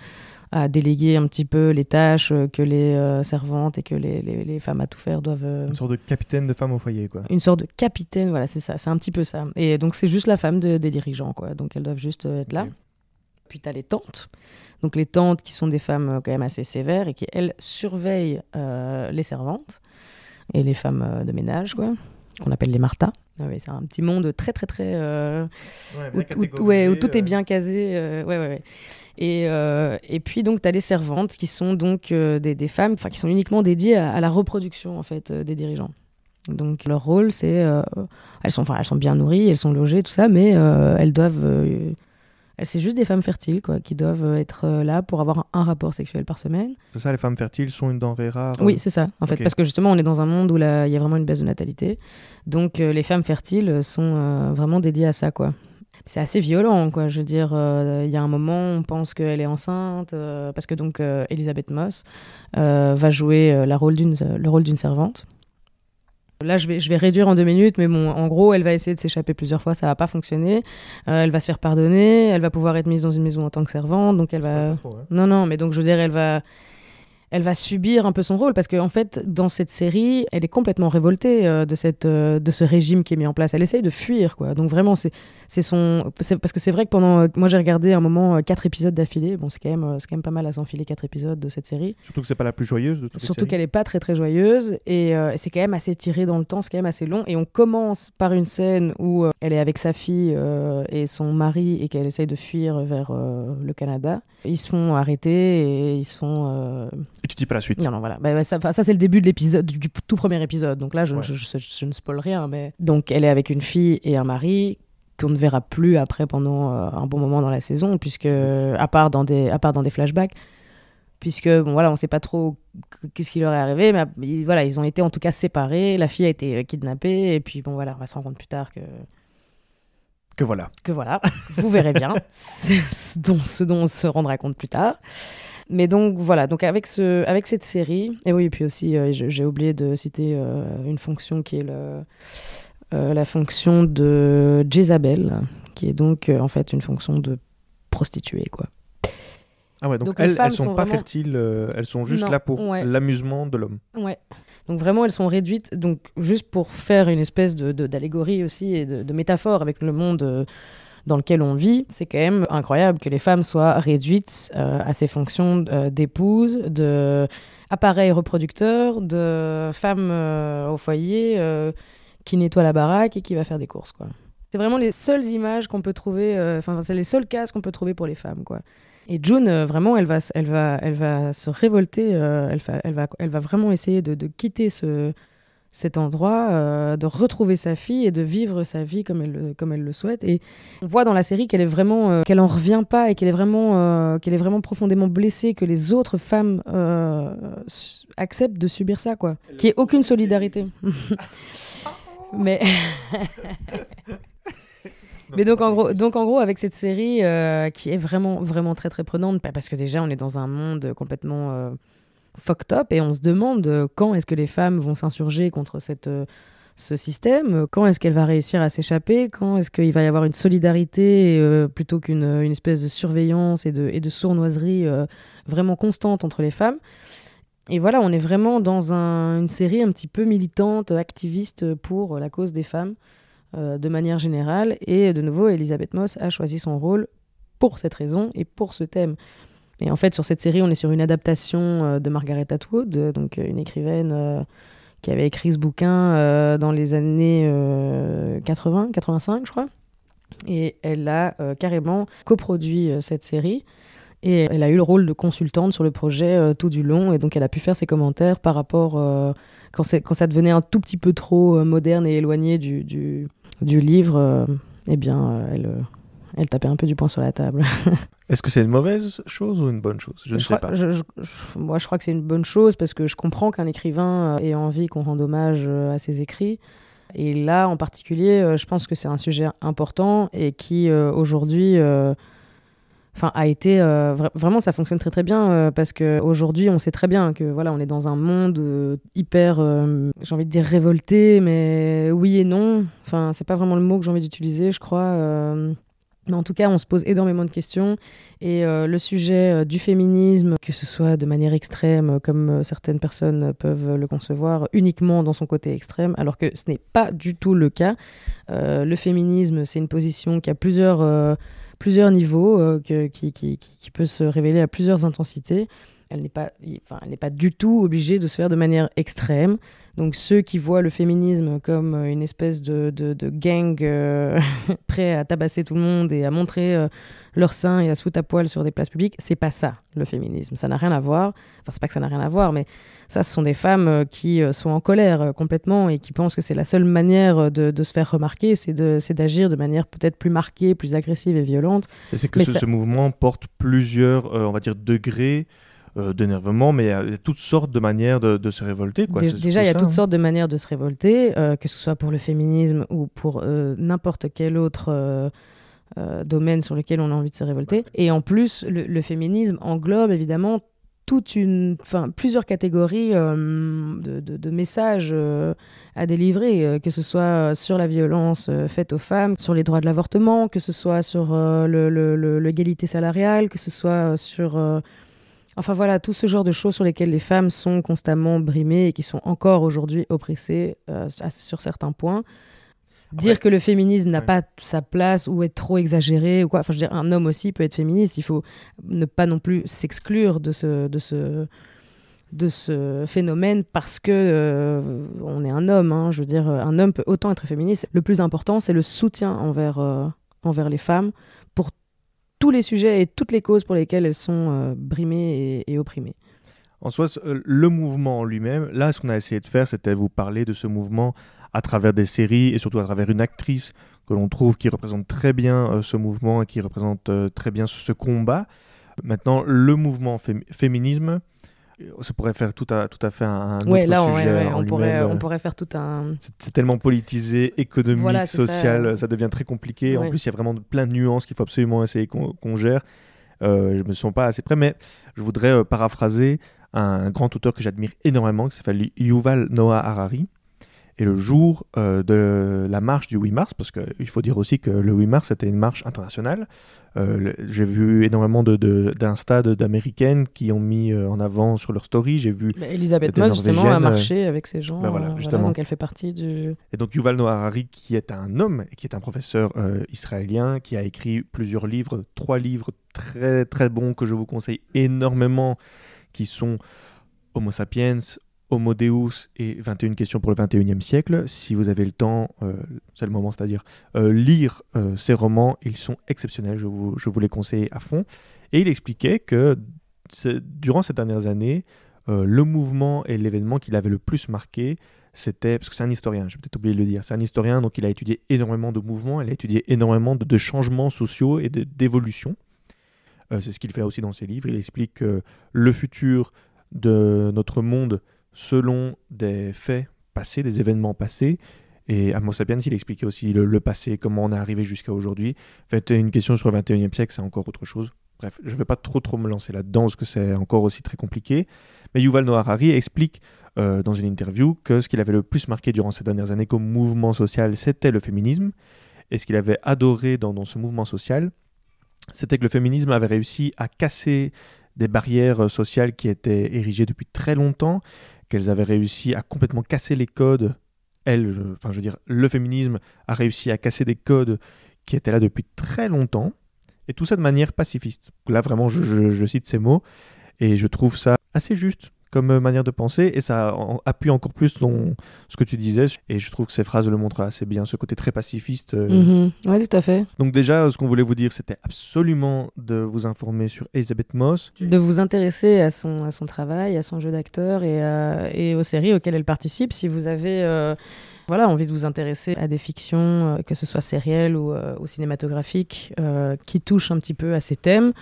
à déléguer un petit peu les tâches que les euh, servantes et que les, les, les femmes à tout faire doivent. euh, Une sorte de capitaine de femme au foyer, quoi. une sorte de capitaine, voilà, c'est ça, c'est un petit peu ça. Et donc c'est juste la femme de- des dirigeants, quoi. Donc elles doivent juste euh, être là. Puis tu as les tantes. Donc les tantes qui sont des femmes quand même assez sévères et qui, elles, surveillent les servantes et les femmes euh, de ménage, quoi, qu'on appelle les Martha. Ah oui, c'est un petit monde très, très, très... euh, où, où- ouais, où tout est bien casé. euh, ouais, ouais, ouais. Et, euh, et puis donc tu as les servantes qui sont donc euh, des, des femmes qui sont uniquement dédiées à, à la reproduction en fait euh, des dirigeants. Donc leur rôle c'est euh, elles sont elles sont bien nourries, elles sont logées tout ça mais euh, elles doivent euh, c'est juste des femmes fertiles quoi qui doivent être euh, là pour avoir un, rapport sexuel par semaine. C'est ça, les femmes fertiles sont une denrée rare. Oui, c'est ça, en fait, parce que justement, on est dans un monde où il y a vraiment une baisse de natalité. Donc, euh, les femmes fertiles sont euh, vraiment dédiées à ça, quoi. C'est assez violent, quoi. Je veux dire, euh, il y a un moment, on pense qu'elle est enceinte, euh, parce que donc, euh, Elisabeth Moss euh, va jouer euh, la rôle le rôle d'une servante. Là, je vais, je vais réduire en deux minutes, mais bon, en gros, elle va essayer de s'échapper plusieurs fois, ça va pas fonctionner. Euh, elle va se faire pardonner, elle va pouvoir être mise dans une maison en tant que servante, donc elle va. Non, non, mais donc je veux dire, elle va, elle va subir un peu son rôle parce qu'en en fait, dans cette série, elle est complètement révoltée euh, de, cette, euh, de ce régime qui est mis en place. Elle essaye de fuir, quoi. Donc vraiment, c'est son. Parce que c'est vrai que pendant. euh, moi, j'ai regardé un moment quatre épisodes d'affilée. Bon, c'est quand, même, quand même pas mal à s'enfiler quatre épisodes de cette série. Surtout que c'est pas la plus joyeuse de toutes Surtout qu'elle est pas très très joyeuse et c'est quand même assez tiré dans le temps, c'est quand même assez long. Et on commence par une scène où elle est avec sa fille et son mari et qu'elle essaye de fuir vers le Canada. Ils se font arrêter et ils euh, Et tu dis pas la suite. Non, non, voilà. Bah, bah, ça, c'est le début de l'épisode, du, du tout premier épisode. Donc là, je, Ouais. je, je- je ne spoil rien. Mais... Donc elle est avec une fille et un mari qu'on ne verra plus après pendant euh, un bon moment dans la saison, puisque à part dans des, à part dans des flashbacks, puisque bon voilà, on sait pas trop qu- qu'est-ce qui leur est arrivé, mais ils- voilà, ils ont été en tout cas séparés. La fille a été euh, kidnappée et puis bon voilà, on va se rendre compte plus tard que Que voilà. que voilà, vous verrez bien, ce dont, ce dont on se rendra compte plus tard. Mais donc voilà, donc avec, ce, avec cette série, et oui, et puis aussi, euh, j'ai oublié de citer euh, une fonction qui est le, euh, la fonction de Jezabel, qui est donc en fait une fonction de prostituée, quoi. Ah ouais, donc, Donc les elles, elles sont, sont pas vraiment- fertiles, euh, elles sont juste Non, là pour ouais. l'amusement de l'homme. Ouais. Donc vraiment, elles sont réduites, donc juste pour faire une espèce de, de- d'allégorie aussi et de, de métaphore avec le monde euh, dans lequel on vit, c'est quand même incroyable que les femmes soient réduites euh, à ces fonctions euh, d'épouse, de appareil reproducteur, de femme euh, au foyer qui nettoie la baraque et qui va faire des courses. C'est vraiment les seules images qu'on peut trouver, enfin c'est les seuls cases qu'on peut trouver pour les femmes. Et June, vraiment, elle va, elle va, elle va se révolter. elle, va, elle, va, elle va vraiment essayer de quitter ce, cet endroit, euh, de retrouver sa fille et de vivre sa vie comme elle, le- comme elle le souhaite. Et on voit dans la série qu'elle est vraiment, euh, qu'elle en revient pas et qu'elle est vraiment, euh, qu'elle est vraiment profondément blessée, que les autres femmes acceptent de subir ça, quoi. Qu'il n'y ait aucune solidarité. Mais Mais donc en, gros, donc en gros, avec cette série qui est vraiment, vraiment très très prenante, parce que déjà on est dans un monde complètement fucked up et on se demande euh, quand est-ce que les femmes vont s'insurger contre cette, euh, ce système, quand est-ce qu'elle va réussir à s'échapper, quand est-ce qu'il va y avoir une solidarité euh, plutôt qu'une une espèce de surveillance et de, et de sournoiserie euh, vraiment constante entre les femmes. Et voilà, on est vraiment dans un- une série un petit peu militante, activiste pour la cause des femmes euh, de manière générale. Et de nouveau, Elisabeth Moss a choisi son rôle pour cette raison et pour ce thème. Et en fait, sur cette série, on est sur une adaptation euh, de Margaret Atwood, euh, donc euh, une écrivaine qui avait écrit ce bouquin dans les années euh, 80, 85, je crois. Et elle a carrément coproduit cette série. Et elle a eu le rôle de consultante sur le projet tout du long. Et donc, elle a pu faire ses commentaires par rapport. quand, ça devenait un tout petit peu trop moderne et éloigné du, du, livre, eh bien, elle, elle tapait un peu du poing sur la table. Est-ce que c'est une mauvaise chose ou une bonne chose? Je ne sais crois- pas. je- je- je- moi, je crois que c'est une bonne chose parce que je comprends qu'un écrivain euh, ait envie qu'on rende hommage euh, à ses écrits. Et là, en particulier, euh, je pense que c'est un sujet important et qui, aujourd'hui, Enfin, a été euh, vra- vraiment ça fonctionne très très bien euh, parce que aujourd'hui on sait très bien que voilà on est dans un monde euh, hyper j'ai envie de dire révolté mais oui et non enfin c'est pas vraiment le mot que j'ai envie d'utiliser je crois Mais en tout cas, on se pose énormément de questions et euh, le sujet euh, du féminisme, que ce soit de manière extrême, comme euh, certaines personnes peuvent le concevoir, uniquement dans son côté extrême, alors que ce n'est pas du tout le cas. le féminisme, c'est une position qui a plusieurs, niveaux, qui, qui, qui, peut se révéler à plusieurs intensités elle n'est pas, enfin, elle n'est pas du tout obligée de se faire de manière extrême. Donc ceux qui voient le féminisme comme euh, une espèce de, de, gang euh, prêt à tabasser tout le monde et à montrer euh, leur sein et à se foutre à poil sur des places publiques, c'est pas ça le féminisme. Ça n'a rien à voir. Enfin, c'est pas que ça n'a rien à voir, mais ça, ce sont des femmes qui sont en colère complètement et qui pensent que c'est la seule manière de, de, se faire remarquer, c'est d'agir de, manière peut-être plus marquée, plus agressive et violente. c'est que ce, ce, mouvement porte plusieurs, on va dire, degrés euh, d'énervement, mais il y a toutes sortes de manières de, se révolter. Quoi. déjà, il y a toutes hein. sortes de manières de se révolter, euh, que ce soit pour le féminisme ou pour euh, n'importe quel autre domaine sur lequel on a envie de se révolter. Et en plus, le, féminisme englobe évidemment toute une, enfin, plusieurs catégories de, de, messages à délivrer, que ce soit sur la violence faite aux femmes, sur les droits de l'avortement, que ce soit sur l'égalité salariale, que ce soit sur Enfin voilà, tout ce genre de choses sur lesquelles les femmes sont constamment brimées et qui sont encore aujourd'hui oppressées euh, sur certains points. Dire que le féminisme n'a pas sa place ou est trop exagéré ou quoi. Enfin, je veux dire, un homme aussi peut être féministe. Il faut ne pas non plus s'exclure de ce, de ce, de ce phénomène parce que euh, on est un homme. Hein. Je veux dire, un homme peut autant être féministe. Le plus important, c'est le soutien envers, euh, envers les femmes pour tous les sujets et toutes les causes pour lesquelles elles sont euh, brimées et, opprimées. En soi, euh, le mouvement en lui-même, là, ce qu'on a essayé de faire, c'était vous parler de ce mouvement à travers des séries et surtout à travers une actrice que l'on trouve qui représente très bien euh, ce mouvement et qui représente très bien ce combat. Maintenant, le mouvement féminisme, ça pourrait faire tout à, tout à fait un, autre sujet on, pourrait, on pourrait faire tout un... C'est tellement politisé, économique, social, ça, devient très compliqué. En plus, il y a vraiment plein de nuances qu'il faut absolument essayer qu'on gère. Euh, je me sens pas assez prêt, mais je voudrais euh, paraphraser un, grand auteur que j'admire énormément, qui s'appelle Yuval Noah Harari. Et le jour euh, de la marche du 8 mars, parce qu'il faut dire aussi que le 8 mars, c'était une marche internationale, euh, j'ai vu énormément d'insta de, d'américaines qui ont mis euh, en avant sur leur story. J'ai vu. Bah, Elisabeth Moss, justement, a marché avec ces gens. Bah, voilà, justement. donc elle fait partie du. Et donc Yuval Noah Harari, qui est un homme et qui est un professeur israélien, qui a écrit plusieurs livres, trois livres très très bons que je vous conseille énormément, qui sont Homo sapiens, Homo Deus et 21 questions pour le 21e siècle. Si vous avez le temps, euh, c'est le moment, c'est-à-dire euh, lire euh, ces romans, ils sont exceptionnels, je vous, les conseille à fond. Et il expliquait que durant ces dernières années, le mouvement et l'événement qui l'avait le plus marqué, c'était, parce que c'est un historien, j'ai peut-être oublié de le dire, c'est un historien, donc il a étudié énormément de mouvements, il a étudié énormément de, changements sociaux et d'évolutions. c'est ce qu'il fait aussi dans ses livres. Il explique que le futur de notre monde selon des faits passés, des événements passés. Et Amos Sapiens, il expliquait aussi le, passé, comment on est arrivé jusqu'à aujourd'hui. En fait, une question sur le 21e siècle, c'est encore autre chose. Bref, je ne vais pas trop trop me lancer là-dedans parce que c'est encore aussi très compliqué. Mais Yuval Noah Harari explique euh, dans une interview que ce qu'il avait le plus marqué durant ces dernières années comme mouvement social, c'était le féminisme. Et ce qu'il avait adoré dans ce mouvement social, c'était que le féminisme avait réussi à casser des barrières sociales qui étaient érigées depuis très longtemps qu'elles avaient réussi à complètement casser les codes. Elles, enfin je veux dire, le féminisme a réussi à casser des codes qui étaient là depuis très longtemps, et tout ça de manière pacifiste. Là vraiment, je cite ces mots, et je trouve ça assez juste comme euh, manière de penser et ça appuie encore plus ton, ce que tu disais et je trouve que ces phrases le montrent assez bien, ce côté très pacifiste. Euh. Mhm. Oui, tout à fait. Donc déjà, ce qu'on voulait vous dire, c'était absolument de vous informer sur Elizabeth Moss. De vous intéresser à son, à son travail, à son jeu d'acteur et, et aux séries auxquelles elle participe. Si vous avez... Euh, voilà, envie de vous intéresser à des fictions, que ce soit sérielles ou, ou cinématographiques, qui touchent un petit peu à ces thèmes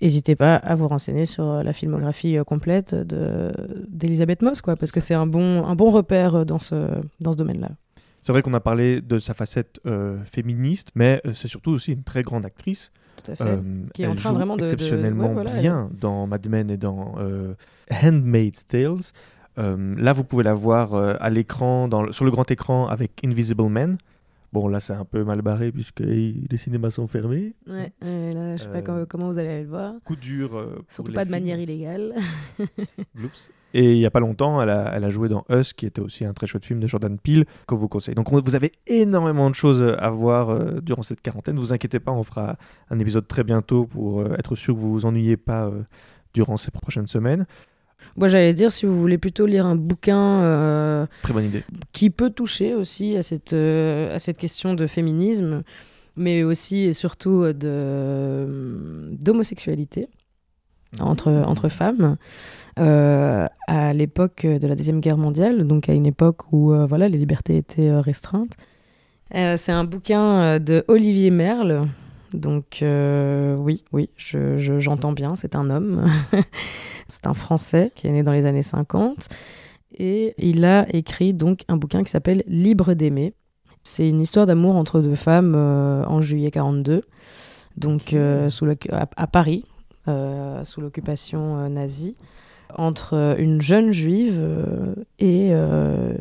n'hésitez pas à vous renseigner sur euh, la filmographie euh, complète d'Elisabeth Moss, quoi, parce que c'est un bon, un bon repère euh, dans ce, dans ce domaine-là. C'est vrai qu'on a parlé de sa facette féministe, mais c'est surtout aussi une très grande actrice. Tout à fait. qui est en train vraiment de. exceptionnellement bien dans Mad Men et dans Handmaid's Tales. là, vous pouvez la voir à l'écran, sur le grand écran avec Invisible Man. Bon, là, c'est un peu mal barré puisque les cinémas sont fermés. Ouais, euh, là, je sais pas Euh, comment, vous allez aller le voir. Coup dur. euh, pour Surtout les pas de manière illégale. Et il y a pas longtemps, elle a, elle a joué dans Us, qui était aussi un très chouette film de Jordan Peele, que vous conseille. Donc on- vous avez énormément de choses à voir euh, durant cette quarantaine. Ne vous inquiétez pas, on fera un épisode très bientôt pour euh, être sûr que vous vous ennuyez pas euh, durant ces prochaines semaines. Moi, j'allais dire, si vous voulez plutôt lire un bouquin euh, Très bonne idée. qui peut toucher aussi à cette, euh, à cette question de féminisme, mais aussi et surtout de, d'homosexualité entre, entre femmes. euh, à l'époque de la Deuxième Guerre mondiale, donc à une époque où euh, voilà, les libertés étaient euh, restreintes. Euh, c'est un bouquin euh, de Olivier Merle. Donc euh, oui, oui, je- je- j'entends bien, c'est un homme. c'est un Français qui est né dans les années 50. Et il a écrit donc un bouquin qui s'appelle Libre d'aimer. C'est une histoire d'amour entre deux femmes euh, en juillet 42, donc euh, sous à, à Paris, sous l'occupation nazie, entre une jeune juive euh, et euh,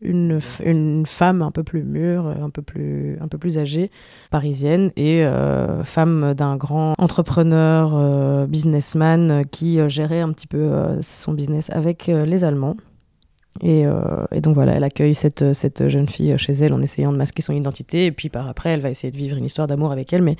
une, une femme un peu plus mûre, un peu plus, un peu plus âgée, parisienne, et euh, femme d'un grand entrepreneur, businessman, qui gérait un petit peu son business avec les Allemands. Et, et donc voilà, elle accueille cette, cette jeune fille chez elle en essayant de masquer son identité. Et puis par après, elle va essayer de vivre une histoire d'amour avec elle, mais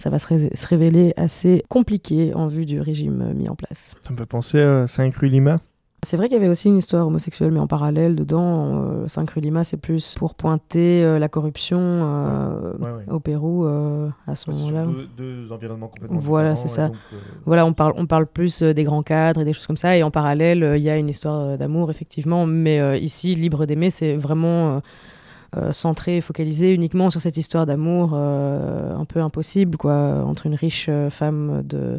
ça va se, ré- se révéler assez compliqué en vue du régime euh, mis en place. Ça me fait penser à 5 rue Lima. C'est vrai qu'il y avait aussi une histoire homosexuelle, mais en parallèle dedans, euh, 5 rue Lima, c'est plus pour pointer euh, la corruption euh, Ouais, ouais. au Pérou à ce moment-là. deux, deux environnements complètement Voilà, c'est ça. donc, Voilà, on parle, on parle plus des grands cadres et des choses comme ça. Et en parallèle, il y a une histoire d'amour, effectivement. Mais ici, Libre d'aimer, c'est vraiment centré et focalisé uniquement sur cette histoire d'amour euh, un peu impossible, quoi, entre une riche euh, femme de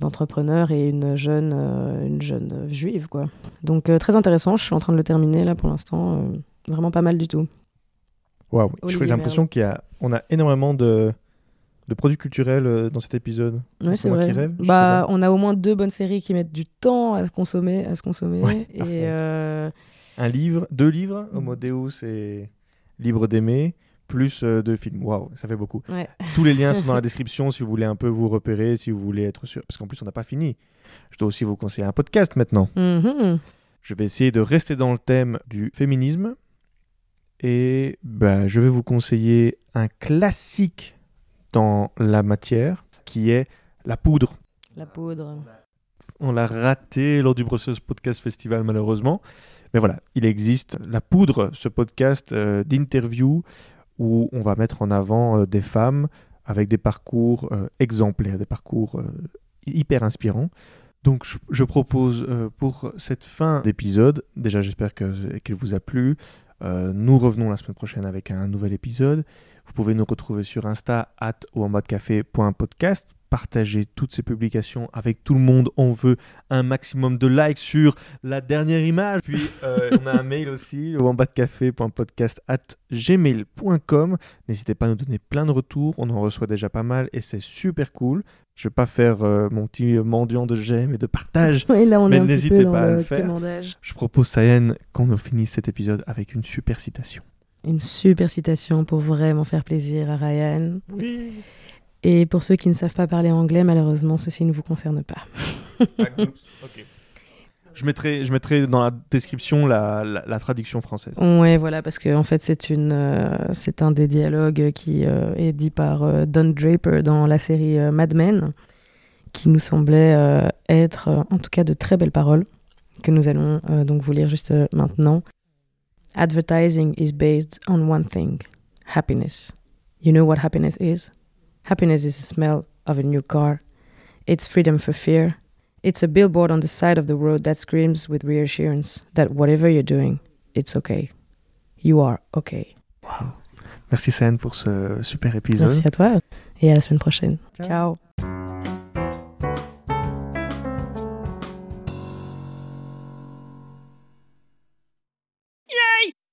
d'entrepreneur et une jeune, euh, une jeune juive, quoi. Donc, euh, très intéressant. Je suis en train de le terminer, là, pour l'instant. euh, vraiment pas mal du tout. Waouh, j'ai l'impression qu'il y a, on a énormément de, de produits culturels euh, dans cet épisode. Ouais, C'est vrai. qui rêve, bah, on a au moins deux bonnes séries qui mettent du temps à consommer, à se consommer. Ouais, et euh, Un livre, deux livres. Homo Deus et Libre d'aimer, plus euh, deux films. Waouh, ça fait beaucoup. ouais. Tous les liens sont dans la description si vous voulez un peu vous repérer, si vous voulez être sûr. Parce qu'en plus, on n'a pas fini. Je dois aussi vous conseiller un podcast maintenant. Mhm. Je vais essayer de rester dans le thème du féminisme. Et bah, je vais vous conseiller un classique dans la matière qui est la poudre. La poudre. On l'a raté lors du Brussels Podcast Festival malheureusement. Mais voilà, il existe La Poudre, ce podcast euh, d'interview où on va mettre en avant euh, des femmes avec des parcours euh, exemplaires, des parcours hyper inspirants. Donc je, propose pour cette fin d'épisode, déjà j'espère qu'il vous a plu, nous revenons la semaine prochaine avec un nouvel épisode. Vous pouvez nous retrouver sur Insta, at ou en mode café.podcast. Partagez toutes ces publications avec tout le monde. On veut un maximum de likes sur la dernière image. Puis euh, on a un mail aussi, wambatcafé.podcast at gmail.com. N'hésitez pas à nous donner plein de retours. On en reçoit déjà pas mal et c'est super cool. Je vais pas faire euh, mon petit mendiant de j'aime et de partage. Oui, là, on Mais n'hésitez pas à le le faire. Je propose, Sayen, qu'on finisse cet épisode avec une super citation. Une super citation pour vraiment faire plaisir à Ryan. Oui. Et pour ceux qui ne savent pas parler anglais, malheureusement, ceci ne vous concerne pas. Je mettrai, je mettrai dans la description la, la- la traduction française. Ouais, voilà, parce que en fait, c'est une, euh, c'est un des dialogues qui euh, est dit par euh, Don Draper dans la série euh, Mad Men, qui nous semblait euh, être, en tout cas, de très belles paroles que nous allons euh, donc vous lire juste maintenant. Advertising is based on one thing, happiness. You know what happiness is? Happiness is the smell of a new car. It's freedom for fear. It's a billboard on the side of the road that screams with reassurance that whatever you're doing, it's okay. You are okay. Wow. Merci Sayen pour ce super épisode. Merci à toi et à la semaine prochaine. Ciao. Ciao.